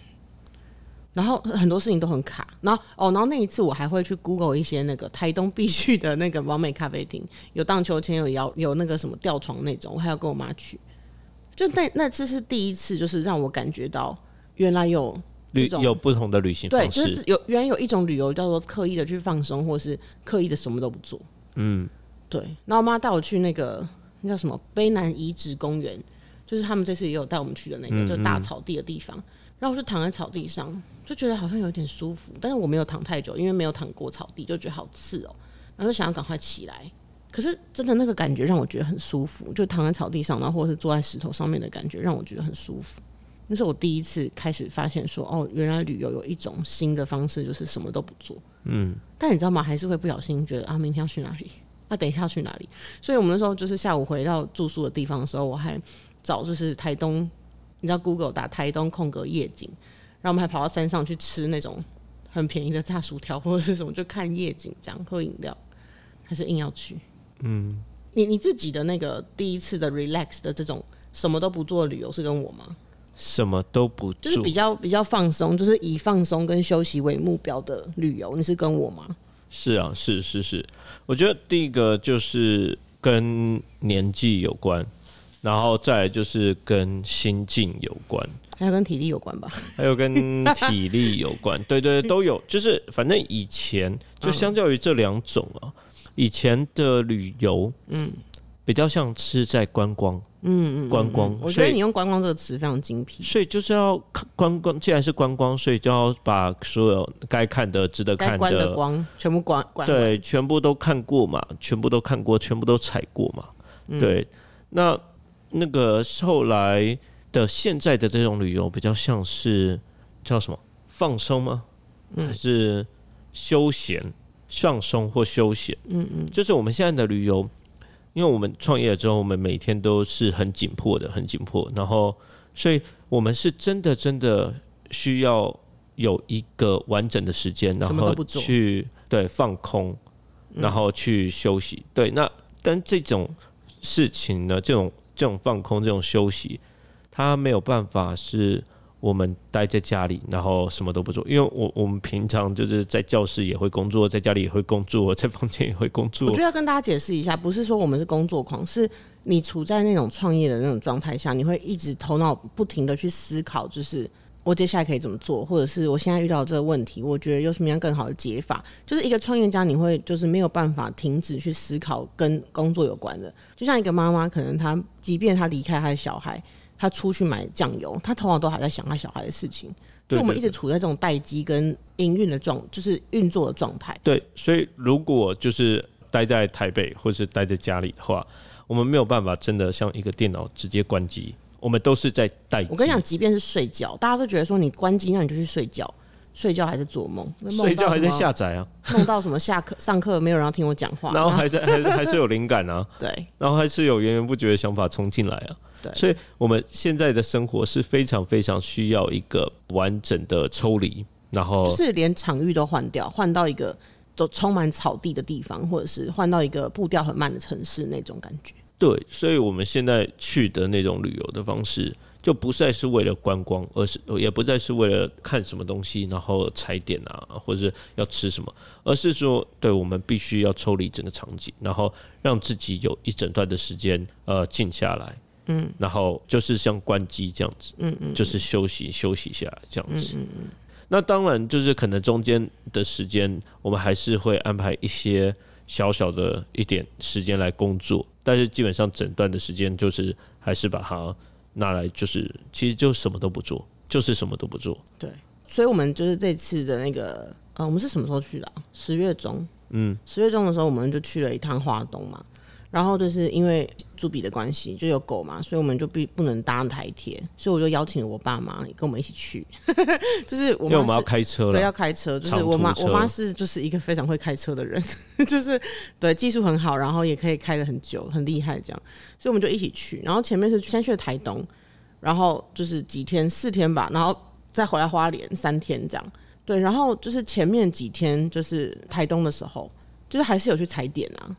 然后很多事情都很卡，然后哦，然后那一次我还会去 Google 一些那个台东必去的那个完美咖啡厅，有荡秋千，有摇，有那个什么吊床那种，我还要跟我妈去，就那那次是第一次，就是让我感觉到原来有旅有不同的旅行对，方就是式，有原来有一种旅游叫做刻意的去放松，或是刻意的什么都不做。嗯，对，然后我妈带我去那个那叫什么卑南遗址公园，就是他们这次也有带我们去的那个，就大草地的地方。然后我就躺在草地上，就觉得好像有点舒服，但是我没有躺太久，因为没有躺过草地，就觉得好刺哦，然后就想要赶快起来。可是真的那个感觉让我觉得很舒服，就躺在草地上，然后或者是坐在石头上面的感觉，让我觉得很舒服。那是我第一次开始发现说，哦，原来旅游有一种新的方式，就是什么都不做。嗯，但你知道吗？还是会不小心觉得啊，明天要去哪里？那等一下要去哪里？所以我们那时候就是下午回到住宿的地方的时候，我还找就是台东，你知道 Google 打台东空格夜景，然后我们还跑到山上去吃那种很便宜的炸薯条或者是什么，就看夜景这样喝饮料，还是硬要去。嗯，你你自己的那个第一次的 relax 的这种什么都不做的旅游是跟我吗？什么都不做，就是比较比较放松，就是以放松跟休息为目标的旅游。你是跟我吗？是啊，是是是。我觉得第一个就是跟年纪有关，然后再来就是跟心境有关，还有跟体力有关吧？还有跟体力有关，对对都有。就是反正以前就相较于这两种啊，以前的旅游，嗯，比较像是在观光。嗯嗯，观光，我觉得你用“观光”这个词非常精辟。所以就是要观光，既然是观光，所以就要把所有该看的、值得看的光全部观，对，全部都看过嘛，全部都看过，全部都踩过嘛。对，那那个后来的现在的这种旅游，比较像是叫什么放松吗？还是休闲、放松或休闲？嗯嗯，就是我们现在的旅游。因为我们创业了之后，我们每天都是很紧迫的，很紧迫。然后，所以我们是真的真的需要有一个完整的时间，然后去对放空，然后去休息。对，那但这种事情呢，这种这种放空，这种休息，它没有办法是。我们待在家里，然后什么都不做，因为我我们平常就是在教室也会工作，在家里也会工作，*laughs* 在房间也会工作。我觉得要跟大家解释一下，不是说我们是工作狂，是你处在那种创业的那种状态下，你会一直头脑不停的去思考，就是我接下来可以怎么做，或者是我现在遇到这个问题，我觉得有什么样更好的解法。就是一个创业家，你会就是没有办法停止去思考跟工作有关的。就像一个妈妈，可能她即便她离开她的小孩。她出去买酱油，她头脑都还在想她小孩的事情，所以我们一直处在这种待机跟营运的状，就是运作的状态。对，所以如果就是待在台北或者是待在家里的话，我们没有办法真的像一个电脑直接关机，我们都是在待。我跟你讲，即便是睡觉，大家都觉得说你关机，那你就去睡觉，睡觉还是做梦？睡觉还在下载啊？梦到什么下课 *laughs* 上课没有人要听我讲话，然后还 *laughs* 在还还是有灵感啊？对，然后还是有源源不绝的想法冲进来啊？对，所以我们现在的生活是非常非常需要一个完整的抽离，然后是连场域都换掉，换到一个都充满草地的地方，或者是换到一个步调很慢的城市那种感觉。对，所以我们现在去的那种旅游的方式，就不再是为了观光，而是也不再是为了看什么东西，然后踩点啊，或者要吃什么，而是说，对我们必须要抽离整个场景，然后让自己有一整段的时间呃静下来。嗯，然后就是像关机这样子，嗯嗯，就是休息休息下来这样子，嗯嗯那当然就是可能中间的时间，我们还是会安排一些小小的一点时间来工作，但是基本上整段的时间就是还是把它拿来，就是其实就什么都不做，就是什么都不做。对，所以我们就是这次的那个，呃，我们是什么时候去的？十月中，嗯，十月中的时候我们就去了一趟华东嘛。然后就是因为朱比的关系，就有狗嘛，所以我们就必不能搭台铁，所以我就邀请了我爸妈跟我们一起去。*laughs* 就是我们要开车，对，要开车。就是我妈，我妈是就是一个非常会开车的人，*laughs* 就是对技术很好，然后也可以开的很久，很厉害这样。所以我们就一起去。然后前面是先去了台东，然后就是几天四天吧，然后再回来花莲三天这样。对，然后就是前面几天就是台东的时候，就是还是有去踩点啊。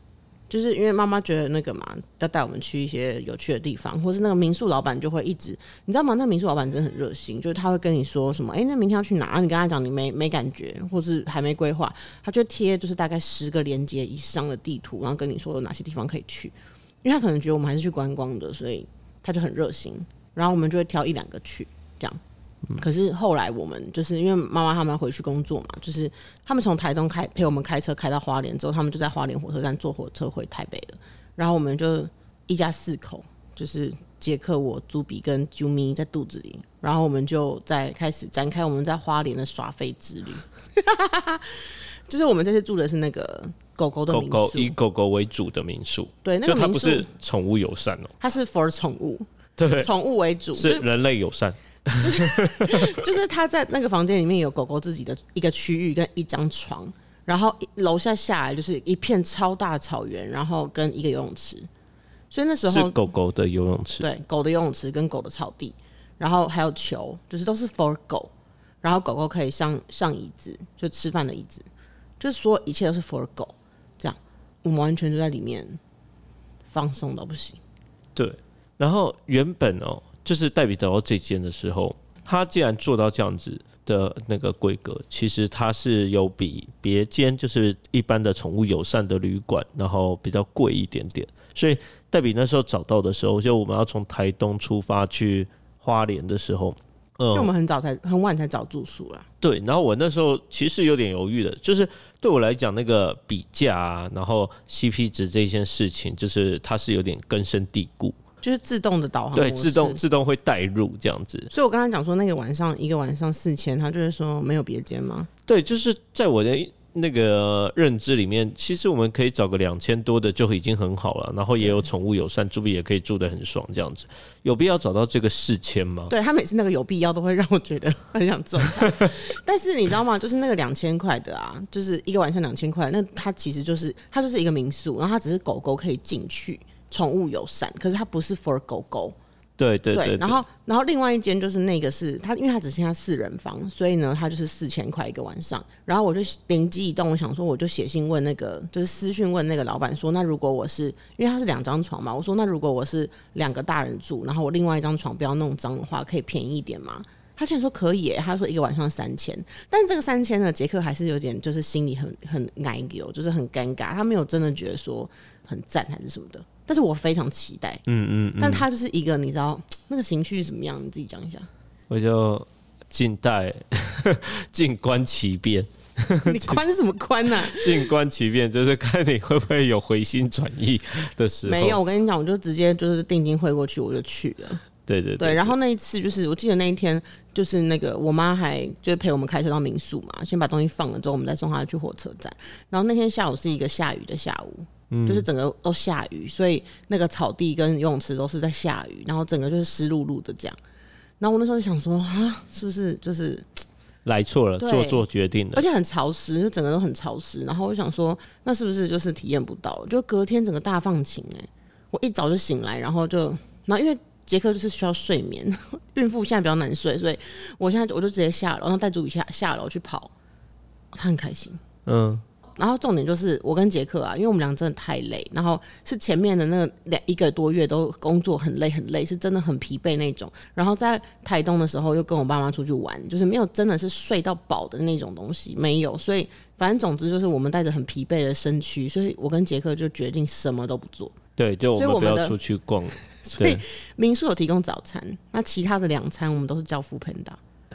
就是因为妈妈觉得那个嘛，要带我们去一些有趣的地方，或是那个民宿老板就会一直，你知道吗？那民宿老板真的很热心，就是他会跟你说什么，哎，那明天要去哪？你跟他讲你没没感觉，或是还没规划，他就贴就是大概十个连接以上的地图，然后跟你说有哪些地方可以去。因为他可能觉得我们还是去观光的，所以他就很热心，然后我们就会挑一两个去这样。可是后来我们就是因为妈妈他们回去工作嘛，就是他们从台东开陪我们开车开到花莲之后，他们就在花莲火车站坐火车回台北了。然后我们就一家四口，就是杰克、我、朱比跟啾咪在肚子里，然后我们就在开始展开我们在花莲的耍废之旅。就是我们这次住的是那个狗狗的民宿，狗以狗狗为主的民宿，对，那个民宿不是宠物友善哦，它是 for 宠物，对，宠物为主，是是人类友善。就是 *laughs* 他在那个房间里面有狗狗自己的一个区域跟一张床，然后楼下下来就是一片超大的草原，然后跟一个游泳池，所以那时候是候狗狗的游泳池，对狗的游泳池跟狗的草地，然后还有球，就是都是 for 狗，然后狗狗可以上上椅子，就吃饭的椅子，就是所有一切都是 for 狗，这样我们完全就在里面放松到不行。对。然后原本哦，就是黛比找到这间的时候，他既然做到这样子的那个规格，其实它是有比别间就是一般的宠物友善的旅馆，然后比较贵一点点。所以黛比那时候找到的时候，就我们要从台东出发去花莲的时候，嗯因为我们很早才很晚才找住宿啦，对，然后我那时候其实有点犹豫的，就是对我来讲，那个比价啊，然后 CP 值这件事情，就是它是有点根深蒂固，就是自动的导航对，自动自动会带入这样子。所以我刚才讲说那个晚上一个晚上四千，他就是说没有别间吗？对，就是在我的那个认知里面，其实我们可以找个两千多的就已经很好了，然后也有宠物友善，住也可以住得很爽，这样子，有必要找到这个四千吗？对他每次那个有必要都会让我觉得很想揍他。*laughs* 但是你知道吗？就是那个两千块的啊，就是一个晚上两千块，那它其实就是它就是一个民宿，然后它只是狗狗可以进去，宠物友善，可是它不是 for 狗狗。对对对，然后然后另外一间就是那个是它，因为它只剩下四人房，所以呢，它就是四千块一个晚上。然后我就灵机一动，我想说，我就写信问那个，就是私讯问那个老板说，那如果我是因为它是两张床嘛，我说那如果我是两个大人住，然后我另外一张床不要弄脏的话，可以便宜一点吗？他竟然说可以耶，他说一个晚上三千，但是这个三千呢，杰克还是有点就是心里很很难有，就是很尴尬，他没有真的觉得说很赞还是什么的，但是我非常期待，嗯嗯嗯，但他就是一个你知道 *tsk* 那个情绪是怎么样，你自己讲一下。我就静待 *laughs* 静观其变，*laughs* 你宽什么宽呐、*laughs* 静观其变，就是看你会不会有回心转意的时候。没有，我跟你讲，我就直接就是定金汇过去，我就去了。对对对，然后那一次就是我记得那一天就是那个我妈还就是陪我们开车到民宿嘛，先把东西放了之后，我们再送她去火车站。然后那天下午是一个下雨的下午，就是整个都下雨，所以那个草地跟游泳池都是在下雨，然后整个就是湿漉漉的这样。然后我那时候就想说啊，是不是就是 *tsk* 来错了，做做错决定了。而且很潮湿，就整个都很潮湿。然后我就想说，那是不是就是体验不到？就隔天整个大放晴哎、我一早就醒来，然后就，然后因为杰克就是需要睡眠，孕妇现在比较难睡，所以我现在我就直接下楼，然后带助理下下楼去跑，他很开心。嗯，然后重点就是我跟杰克啊，因为我们俩真的太累，然后是前面的那两一个多月都工作很累很累，是真的很疲惫那种。然后在台东的时候又跟我爸妈出去玩，就是没有真的是睡到饱的那种东西，没有。所以反正总之就是我们带着很疲惫的身躯，所以我跟杰克就决定什么都不做。对，就我们不要出去逛。所 *laughs* 以对，民宿有提供早餐，那其他的两餐我们都是叫 o o Panda，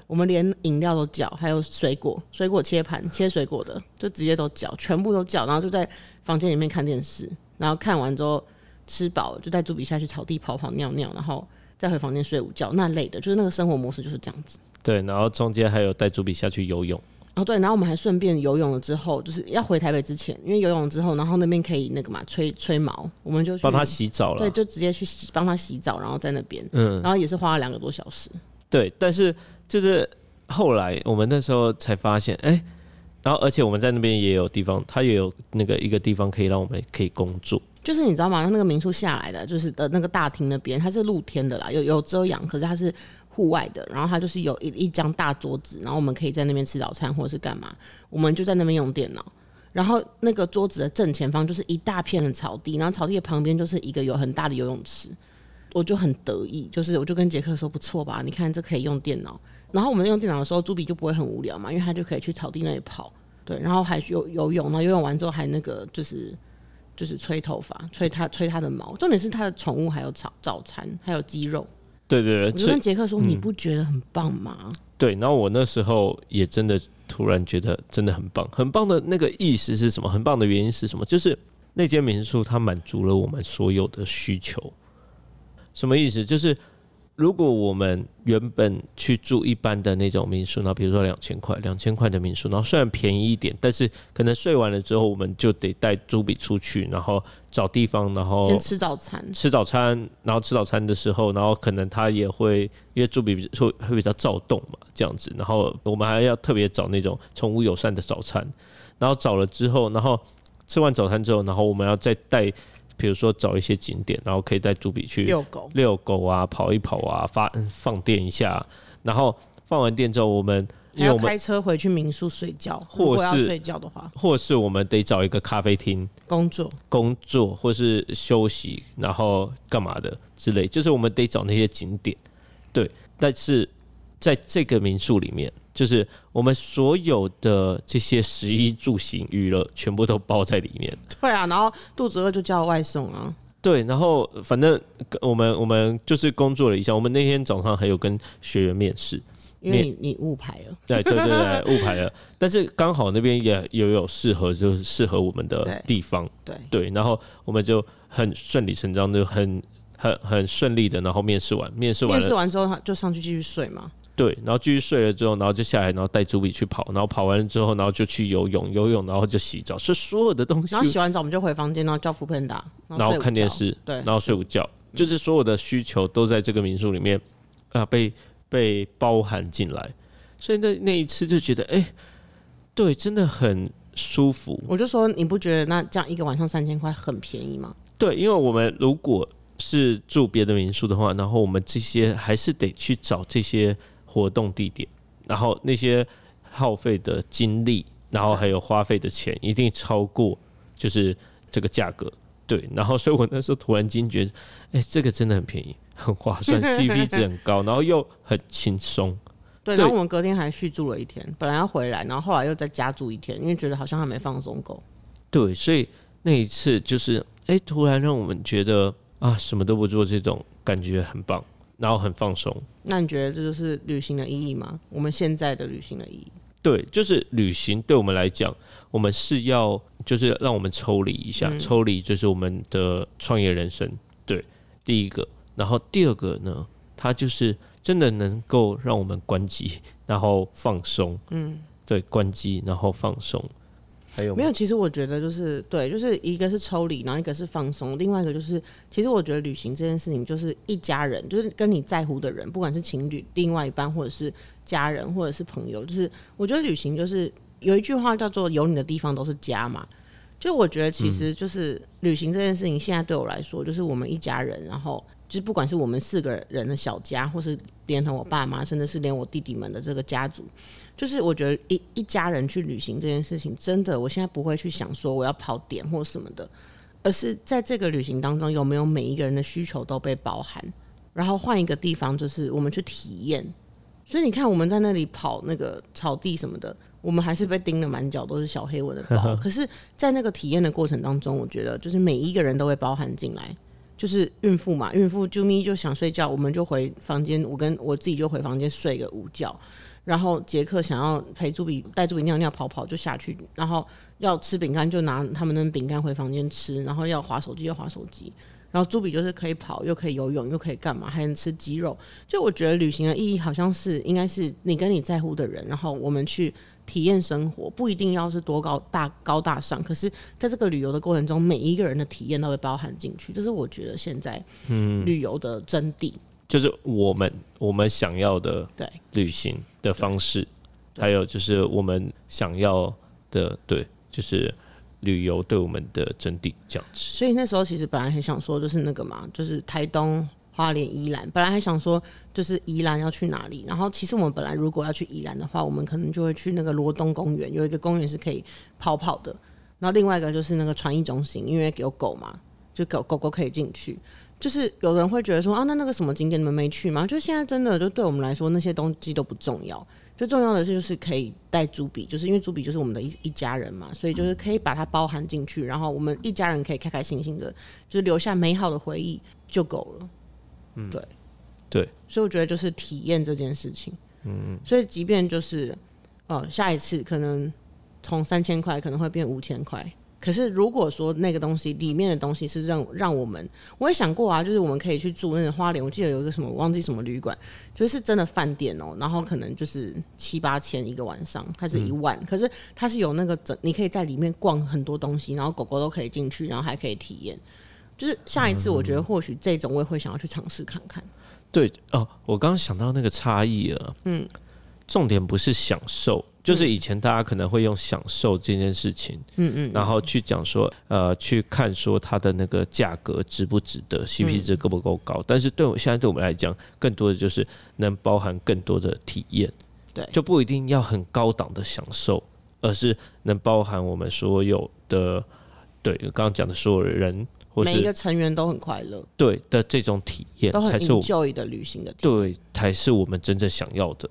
我们连饮料都叫，还有水果，水果切盘切水果的就直接都叫，全部都叫，然后就在房间里面看电视，然后看完之后吃饱就带朱比下去草地跑跑尿尿，然后再回房间睡午觉那类的，就是那个生活模式就是这样子。对，然后中间还有带朱比下去游泳。哦，对，然后我们还顺便游泳了之后，就是要回台北之前，因为游泳之后，然后那边可以那个嘛吹吹毛，我们就去帮他洗澡了对，就直接去洗帮他洗澡，然后在那边，嗯，然后也是花了两个多小时。对，但是就是后来我们那时候才发现，哎、然后而且我们在那边也有地方，它也有那个一个地方可以让我们可以工作。就是你知道吗？那个民宿下来的，就是的那个大厅那边，它是露天的啦，有有遮阳，可是它是户外的。然后它就是有一一张大桌子，然后我们可以在那边吃早餐或者是干嘛，我们就在那边用电脑。然后那个桌子的正前方就是一大片的草地，然后草地的旁边就是一个有很大的游泳池。我就很得意，就是我就跟杰克说不错吧，你看这可以用电脑。然后我们用电脑的时候，朱比就不会很无聊嘛，因为他就可以去草地那里跑，对，然后还游游泳，然后游泳完之后还那个就是就是吹头发，吹他吹他的毛。重点是他的宠物还有早早餐，还有鸡肉。对对对，我就跟杰克说，你不觉得很棒吗？对，然后我那时候也真的突然觉得真的很棒，很棒的那个意思是什么？很棒的原因是什么？就是那间民宿它满足了我们所有的需求。什么意思？就是如果我们原本去住一般的那种民宿，那比如说两千块、两千块的民宿，然后虽然便宜一点，但是可能睡完了之后，我们就得带朱比出去，然后找地方，然后先吃早餐。吃早餐，然后吃早餐的时候，然后可能他也会因为朱比会会比较躁动嘛，这样子，然后我们还要特别找那种宠物友善的早餐，然后找了之后，然后吃完早餐之后，然后我们要再带。比如说找一些景点，然后可以带朱比去遛狗、遛狗啊，跑一跑啊，发放电一下。然后放完电之后，我们因为我们开车回去民宿睡觉，或要睡觉的话，或是我们得找一个咖啡厅工作、工作，或是休息，然后干嘛的之类，就是我们得找那些景点。对，但是在这个民宿里面。就是我们所有的这些食衣住行娱乐，全部都包在里面。对啊，然后肚子饿就叫外送啊。对，然后反正我们我们就是工作了一下。我们那天早上还有跟学员面试，因为你你误排了。对对对对，误排了。*laughs* 但是刚好那边也也有适合，就是适合我们的地方。对对，然后我们就很顺理成章的，很很很顺利的，然后面试完，面试完，面试完之后就上去继续睡嘛。对，然后继续睡了之后，然后就下来，然后带朱比去跑，然后跑完了之后，然后就去游泳，游泳然后就洗澡，所以所有的东西。然后洗完澡我们就回房间，然后叫福喷打，然后看电视，对，然后睡午觉，就是所有的需求都在这个民宿里面啊，被被包含进来。所以那那一次就觉得，哎，对，真的很舒服。我就说，你不觉得那这样一个晚上三千块很便宜吗？对，因为我们如果是住别的民宿的话，然后我们这些还是得去找这些。活动地点，然后那些耗费的精力，然后还有花费的钱，一定超过就是这个价格。对，然后所以我那时候突然惊觉，哎，这个真的很便宜，很划算，*laughs* CP 值很高，然后又很轻松。对，然后我们隔天还续住了一天，本来要回来，然后后来又再加住一天，因为觉得好像还没放松够。对，所以那一次就是，哎，突然让我们觉得啊，什么都不做，这种感觉很棒。然后很放松，那你觉得这就是旅行的意义吗？我们现在的旅行的意义？对，就是旅行对我们来讲，我们是要就是让我们抽离一下，抽离就是我们的创业人生。对，第一个，然后第二个呢，它就是真的能够让我们关机，然后放松。嗯，对，关机然后放松。还有没有？其实我觉得就是对，就是一个是抽离，然后一个是放松，另外一个就是，其实我觉得旅行这件事情就是一家人，就是跟你在乎的人，不管是情侣、另外一半，或者是家人，或者是朋友，就是我觉得旅行就是有一句话叫做“有你的地方都是家”嘛。就我觉得其实就是旅行这件事情，现在对我来说就是我们一家人，然后就是不管是我们四个人的小家，或是连同我爸妈，甚至是连我弟弟们的这个家族。就是我觉得一一家人去旅行这件事情，真的，我现在不会去想说我要跑点或什么的，而是在这个旅行当中有没有每一个人的需求都被包含，然后换一个地方，就是我们去体验。所以你看，我们在那里跑那个草地什么的，我们还是被叮的满脚都是小黑蚊的包。*laughs* 可是，在那个体验的过程当中，我觉得就是每一个人都会包含进来。就是孕妇嘛，孕妇啾咪就想睡觉，我们就回房间，我跟我自己就回房间睡个午觉。然后杰克想要陪朱比带朱比尿尿跑跑就下去，然后要吃饼干就拿他们的饼干回房间吃，然后要划手机就划手机，然后朱比就是可以跑又可以游泳又可以干嘛还能吃鸡肉，就我觉得旅行的意义好像是应该是你跟你在乎的人，然后我们去体验生活，不一定要是多高大高大上，可是在这个旅游的过程中，每一个人的体验都会包含进去，这是我觉得现在嗯旅游的真谛。就是我们我们想要的对旅行的方式，还有就是我们想要的对，就是旅游对我们的真谛这样子。所以那时候其实本来很想说，就是那个嘛，就是台东、花莲、宜兰。本来还想说，就是宜兰要去哪里。然后其实我们本来如果要去宜兰的话，我们可能就会去那个罗东公园，有一个公园是可以跑跑的。然后另外一个就是那个传艺中心，因为有狗嘛，就狗狗狗可以进去。就是有人会觉得说啊，那那个什么景点你们没去吗？就现在真的就对我们来说，那些东西都不重要。最重要的是，就是可以带朱比，就是因为朱比就是我们的一一家人嘛，所以就是可以把它包含进去，然后我们一家人可以开开心心的，就是留下美好的回忆就够了。嗯，对，对，所以我觉得就是体验这件事情。嗯，所以即便就是哦，下一次可能从三千块可能会变五千块。可是如果说那个东西里面的东西是让让我们，我也想过啊，就是我们可以去住那个花莲，我记得有一个什么忘记什么旅馆，就是真的饭店哦，然后可能就是七八千一个晚上，还是一万，可是它是有那个整，你可以在里面逛很多东西，然后狗狗都可以进去，然后还可以体验。就是下一次，我觉得或许这种我也会想要去尝试看看。对哦，我刚刚想到那个差异了。嗯，重点不是享受，就是以前大家可能会用享受这件事情，嗯嗯，然后去讲说，呃，去看说它的那个价格值不值得，CP 值够不够高。但是对我现在对我们来讲，更多的就是能包含更多的体验，对，就不一定要很高档的享受，而是能包含我们所有的，对，刚刚讲的所有人。每一个成员都很快乐，对的这种体验都很有就 y 的旅行的，对，才是我们真正想要的。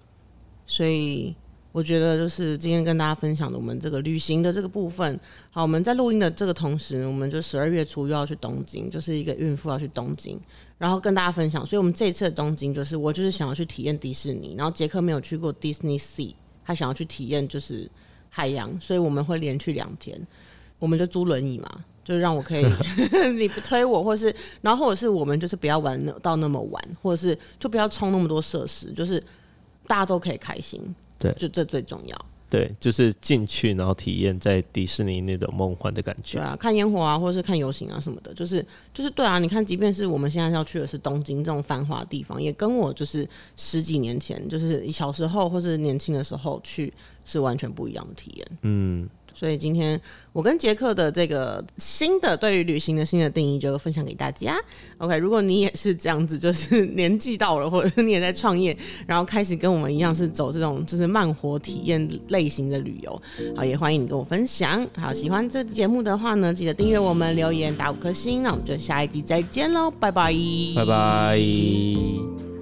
所以我觉得，就是今天跟大家分享的我们这个旅行的这个部分。好，我们在录音的这个同时，我们就十二月初又要去东京，就是一个孕妇要去东京，然后跟大家分享。所以我们这一次的东京，就是我就是想要去体验迪士尼，然后杰克没有去过 Disney Sea，他想要去体验就是海洋，所以我们会连续两天，我们就租轮椅嘛。就让我可以 *laughs* *laughs* 你不推我，或是，然后或者是我们就是不要玩到那么晚，或者是就不要充那么多设施，就是大家都可以开心，对，就这最重要。对，就是进去然后体验在迪士尼那种梦幻的感觉。对啊，看烟火啊，或者是看游行啊什么的，就是就是对啊。你看，即便是我们现在要去的是东京这种繁华的地方，也跟我就是十几年前，就是小时候或是年轻的时候去是完全不一样的体验。嗯。所以今天我跟杰克的这个新的对于旅行的新的定义就分享给大家。OK，如果你也是这样子，就是年纪到了，或者你也在创业，然后开始跟我们一样是走这种就是慢活体验类型的旅游，好，也欢迎你跟我分享。好，喜欢这节目的话呢，记得订阅我们，留言打五颗星。那我们就下一集再见喽，拜拜，拜拜。